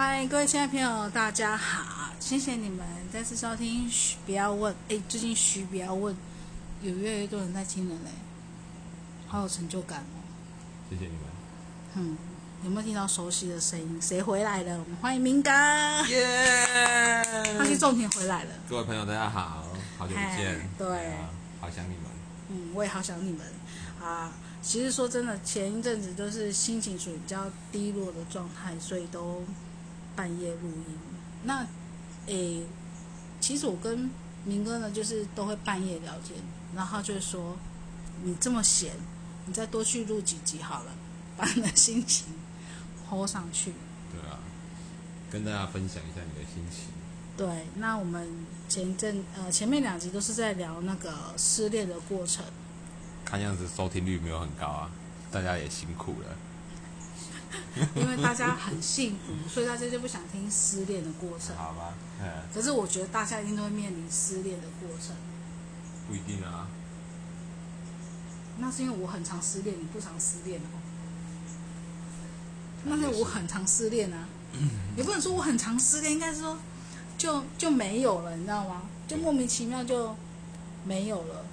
嗨，各位亲爱的朋友，大家好！谢谢你们再次收听。嘘，不要问。哎，最近嘘，不要问，有越来越多人在听了嘞，好有成就感哦。谢谢你们。嗯，有没有听到熟悉的声音？谁回来了？我们欢迎明哥，耶！欢迎种田回来了。各位朋友，大家好，好久不见嗨。对啊好想你们。嗯，我也好想你们啊。其实说真的，前一阵子都是心情属于比较低落的状态，所以都半夜录音。那诶，其实我跟明哥呢，就是都会半夜聊天，然后他就会说：“你这么闲，你再多去录几集好了，把你的心情抛上去。对啊，跟大家分享一下你的心情。”对，那我们前阵呃前面两集都是在聊那个失恋的过程。看样子收听率没有很高啊，大家也辛苦了。因为大家很幸福，所以大家就不想听失恋的过程。好吧，嗯，可是我觉得大家一定都会面临失恋的过程，不一定啊。那是因为我很常失恋，你不常失恋哦。那是我很常失恋啊，也不能说我很常失恋，应该是说就就没有了，你知道吗？就莫名其妙就没有了。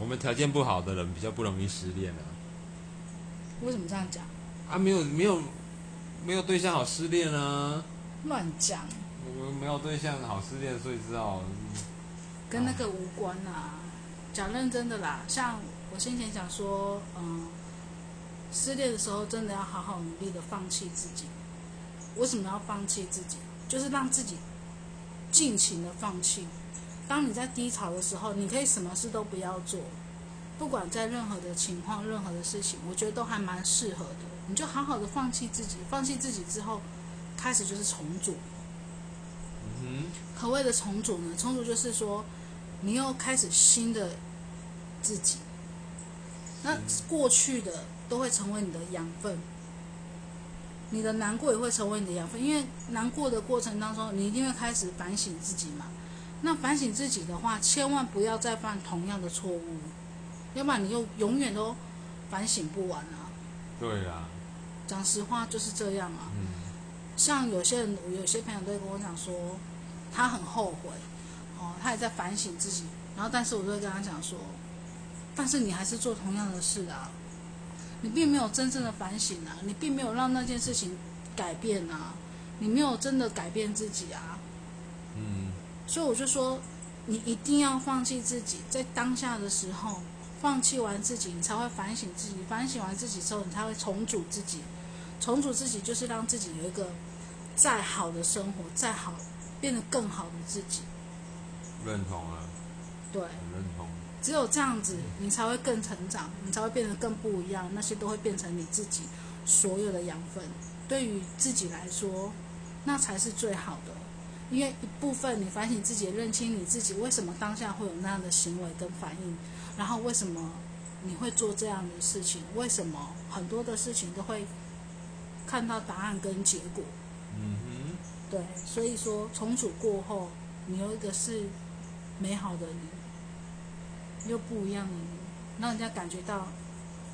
我们条件不好的人比较不容易失恋啊。为什么这样讲？啊，没有没有没有对象好失恋啊。乱讲，我们没有对象好失恋，所以知道。跟那个无关啊。讲认真的啦，像我先前讲说，嗯，失恋的时候真的要好好努力的放弃自己。为什么要放弃自己？就是让自己尽情的放弃。当你在低潮的时候，你可以什么事都不要做，不管在任何的情况、任何的事情，我觉得都还蛮适合的。你就好好的放弃自己，放弃自己之后，开始就是重组。嗯何谓的重组呢？重组就是说，你又开始新的自己，那过去的都会成为你的养分，你的难过也会成为你的养分，因为难过的过程当中，你一定会开始反省自己嘛。那反省自己的话，千万不要再犯同样的错误，要不然你又永远都反省不完啊。对啦，讲实话就是这样啊。嗯，像有些人，有些朋友都会跟我讲说，他很后悔，哦，他也在反省自己，然后但是我都会跟他讲说，但是你还是做同样的事啊，你并没有真正的反省啊，你并没有让那件事情改变啊，你没有真的改变自己啊，嗯，所以我就说，你一定要放弃自己，在当下的时候，放弃完自己，你才会反省自己。反省完自己之后，你才会重组自己。重组自己就是让自己有一个再好的生活，再好变得更好的自己。认同啊，对，认同。只有这样子，你才会更成长，你才会变得更不一样。那些都会变成你自己所有的养分。对于自己来说，那才是最好的。因为一部分你反省自己，认清你自己为什么当下会有那样的行为跟反应，然后为什么你会做这样的事情，为什么很多的事情都会看到答案跟结果。嗯哼对，所以说重组过后，你有一个是美好的你，又不一样的你，让人家感觉到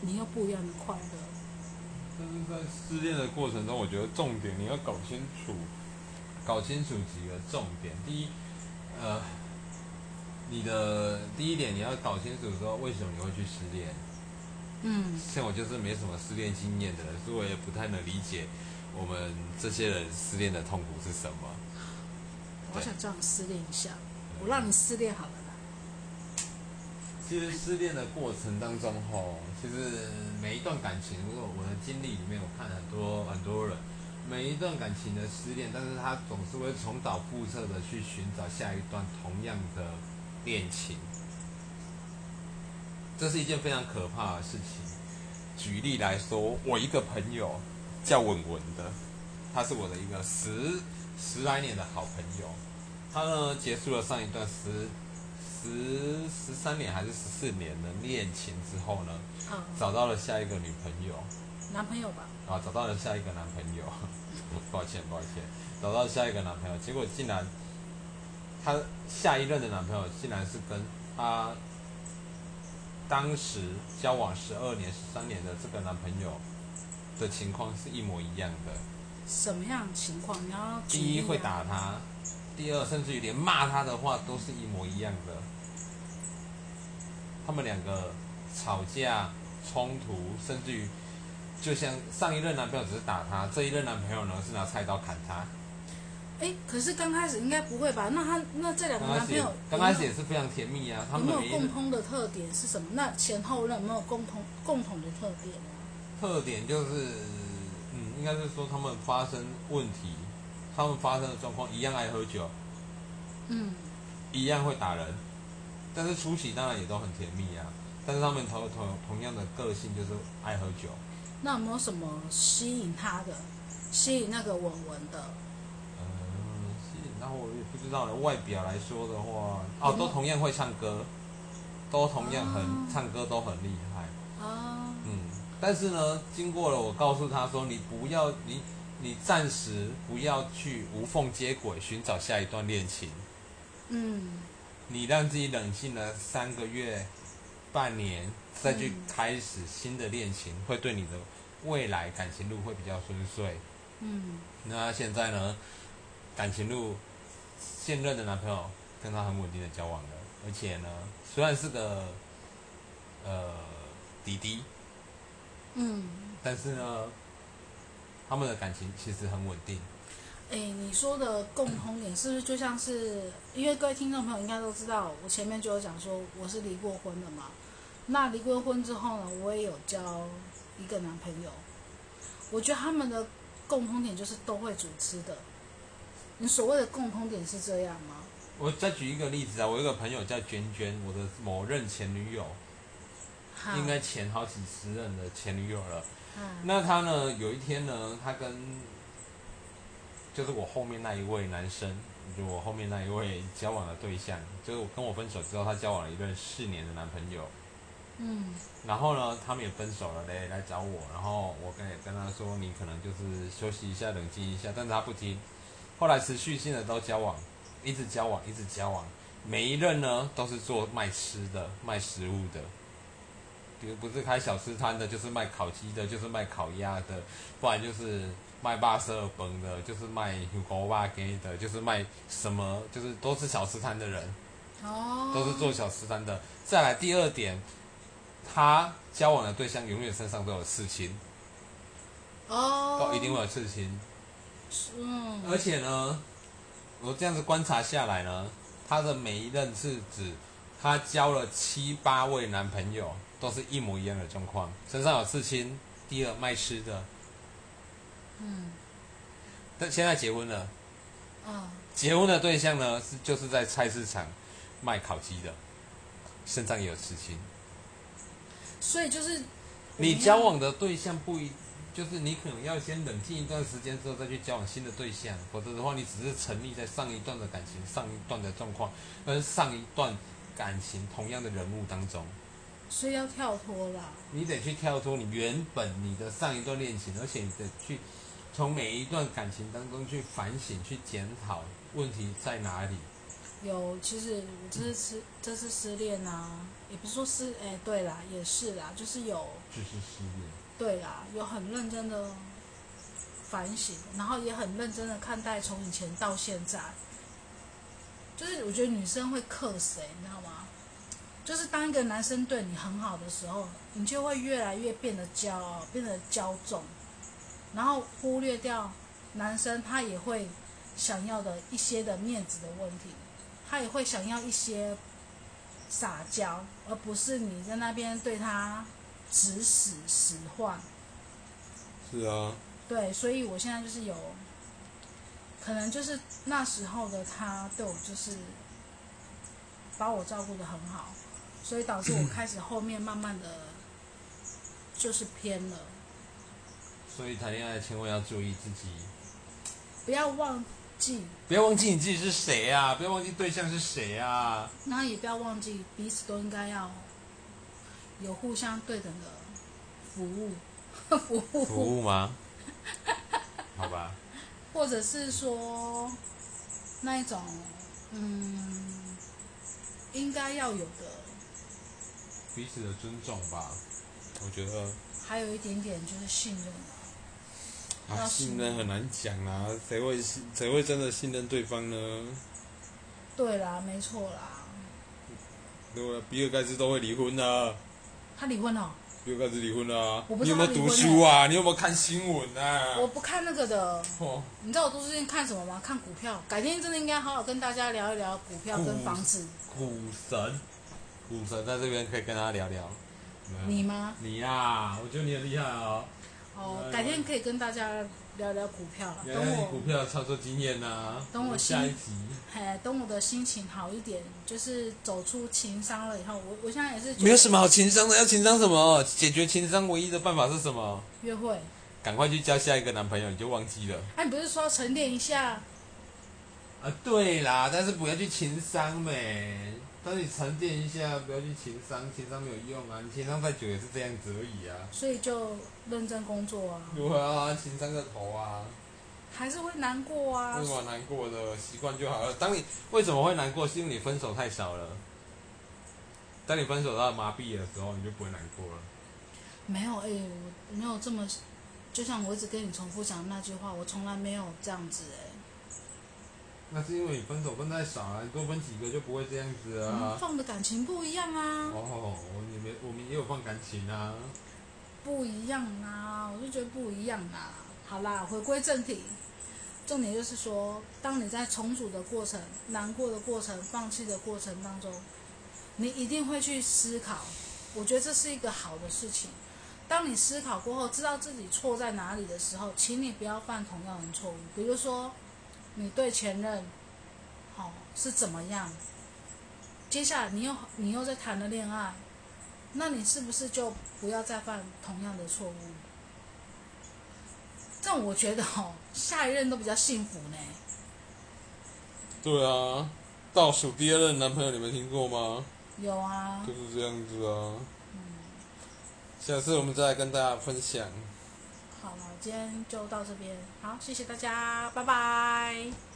你又不一样的快乐。但是在失恋的过程中，我觉得重点你要搞清楚，搞清楚几个重点。第一，呃，你的第一点你要搞清楚说为什么你会去失恋。嗯，像我就是没什么失恋经验的人，所以我也不太能理解我们这些人失恋的痛苦是什么。我想叫你失恋一下，我让你失恋好了啦。其实失恋的过程当中，吼，其实每一段感情，如果我的经历里面，我看很多很多人，每一段感情的失恋，但是他总是会重蹈覆辙的去寻找下一段同样的恋情，这是一件非常可怕的事情。举例来说，我一个朋友叫文文的，他是我的一个十十来年的好朋友，他呢结束了上一段十十十三年还是十四年的恋情之后呢，嗯，找到了下一个女朋友，男朋友吧？啊，找到了下一个男朋友，抱歉抱歉，找到下一个男朋友，结果竟然，她下一任的男朋友竟然是跟她当时交往十二年、十三年的这个男朋友的情况是一模一样的，什么样的情况？你要啊第一会打他，第二甚至于连骂他的话都是一模一样的。他们两个吵架、冲突，甚至于就像上一任男朋友只是打他，这一任男朋友呢是拿菜刀砍他。哎，可是刚开始应该不会吧？那他那这两个男朋友刚开始也是非常甜蜜啊，他有没有共通的特点是什么？那前后任有没有共同共同的特点啊？特点就是，嗯，应该是说他们发生问题，他们发生的状况一样爱喝酒，嗯，一样会打人，但是初期当然也都很甜蜜啊。但是他们同同同样的个性就是爱喝酒，那有没有什么吸引他的，吸引那个文文的？然后我也不知道了。外表来说的话，哦，都同样会唱歌，都同样很、哦唱歌都很厉害，啊，嗯。但是呢，经过了我告诉他说，你不要你你暂时不要去无缝接轨，寻找下一段恋情。嗯，你让自己冷静了三个月、半年，再去嗯开始新的恋情，会对你的未来感情路会比较顺遂。嗯，那现在呢，感情路现任的男朋友跟她很稳定的交往了，而且呢，虽然是个呃弟弟，嗯，但是呢，他们的感情其实很稳定。哎，你说的共通点是不是就像是，因为各位听众朋友应该都知道，我前面就有讲说我是离过婚的嘛。那离过婚之后呢，我也有交一个男朋友。我觉得他们的共通点就是都会主吃的。你所谓的共通点是这样吗？我再举一个例子啊，我有一个朋友叫娟娟，我的某任前女友，哈应该前好几十任的前女友了。哈那他呢？有一天呢，他跟就是我后面那一位男生，就我后面那一位交往的对象，就是我跟我分手之后，他交往了一段四年的男朋友。嗯然后呢，他们也分手了嘞，来找我。然后我跟也跟他说，你可能就是休息一下，冷静一下。但是他不听。后来持续性的都交往，一直交往，一直交往。每一任呢，都是做卖吃的、卖食物的。比如不是开小吃摊的，就是卖烤鸡的，就是卖烤鸭的，不然就是卖巴色尔崩的，就是卖牛狗巴给的，就是卖什么，就是都是小吃摊的人。哦，都是做小吃摊的。再来第二点，他交往的对象永远身上都有刺青，哦，都一定会有刺青。嗯，而且呢，我这样子观察下来呢，她的每一任是指她交了七八位男朋友，都是一模一样的状况，身上有刺青。第二，卖吃的，嗯但现在结婚了，啊结婚的对象呢是就是在菜市场卖烤鸡的，身上也有刺青。所以就是你交往的对象不一，就是你可能要先冷静一段时间之后再去交往新的对象，否则的话，你只是沉溺在上一段的感情、上一段的状况跟上一段感情同样的人物当中，所以要跳脱啦。你得去跳脱你原本你的上一段恋情，而且你得去从每一段感情当中去反省、去检讨问题在哪里。有，其实我这是失这是失恋啊，也不是说失，哎，对啦，也是啦，就是有，就是失恋，对啦，有很认真的反省，然后也很认真的看待从以前到现在。就是我觉得女生会克谁，你知道吗？就是当一个男生对你很好的时候，你就会越来越变得骄傲，变得骄纵，然后忽略掉男生他也会想要的一些的面子的问题，他也会想要一些撒娇，而不是你在那边对他指使使唤。是啊，对，所以我现在就是有，可能就是那时候的他对我就是把我照顾的很好，所以导致我开始后面慢慢的就是偏了。所以谈恋爱千万要注意自己，不要忘记，不要忘记你自己是谁啊，不要忘记对象是谁啊。然后也不要忘记彼此都应该要有互相对等的服务，服务，服务吗？好吧，或者是说那一种嗯应该要有的。彼此的尊重吧。我觉得还有一点点就是信任啊。信任很难讲啊，谁会信谁会真的信任对方呢？对啦，没错啦，对吧？比尔盖茨都会离婚啊，他离婚了，比尔盖茨离婚了啊我不你有没有读书啊？你有没有看新闻啊？我不看那个的。哦，你知道我都最近看什么吗？看股票。改天真的应该好好跟大家聊一聊股票跟房子。股神，股神在这边可以跟他聊聊。你吗？你呀、我觉得你很厉害哦。哦，呃改天可以跟大家聊聊股票了。等我股我，票操作经验呐、等我们下一集。哎，等我的心情好一点，就是走出情商了以后，我我现在也是没有什么好情商的，要情商什么？解决情商唯一的办法是什么？约会。赶快去交下一个男朋友，你就忘记了。哎、你不是说沉淀一下？啊，对啦，但是不要去情商呗。当你沉淀一下，不要去情商，情商没有用啊。你情商再久也是这样子而已啊。所以就认真工作啊，如何啊？情商个头啊！还是会难过啊为什。么难过的？习惯就好了。当你为什么会难过？是因为你分手太少了。当你分手到麻痹的时候，你就不会难过了。没有哎、我没有这么，就像我一直跟你重复讲那句话，我从来没有这样子哎、那是因为你分手分太少了，你多分几个就不会这样子啊。放的感情不一样啊。哦，你们我们也有放感情啊。不一样啊，我就觉得不一样啊。好啦，回归正题，重点就是说，当你在重组的过程、难过的过程、放弃的过程当中，你一定会去思考。我觉得这是一个好的事情。当你思考过后，知道自己错在哪里的时候，请你不要犯同样的错误。比如说，你对前任，好、是怎么样？接下来你又你又在谈了恋爱，那你是不是就不要再犯同样的错误？这样我觉得哦，下一任都比较幸福呢。对啊，倒数第二任男朋友你们听过吗？有啊就，是这样子啊。下次我们再来跟大家分享。好了，今天就到这边，好，谢谢大家，拜拜。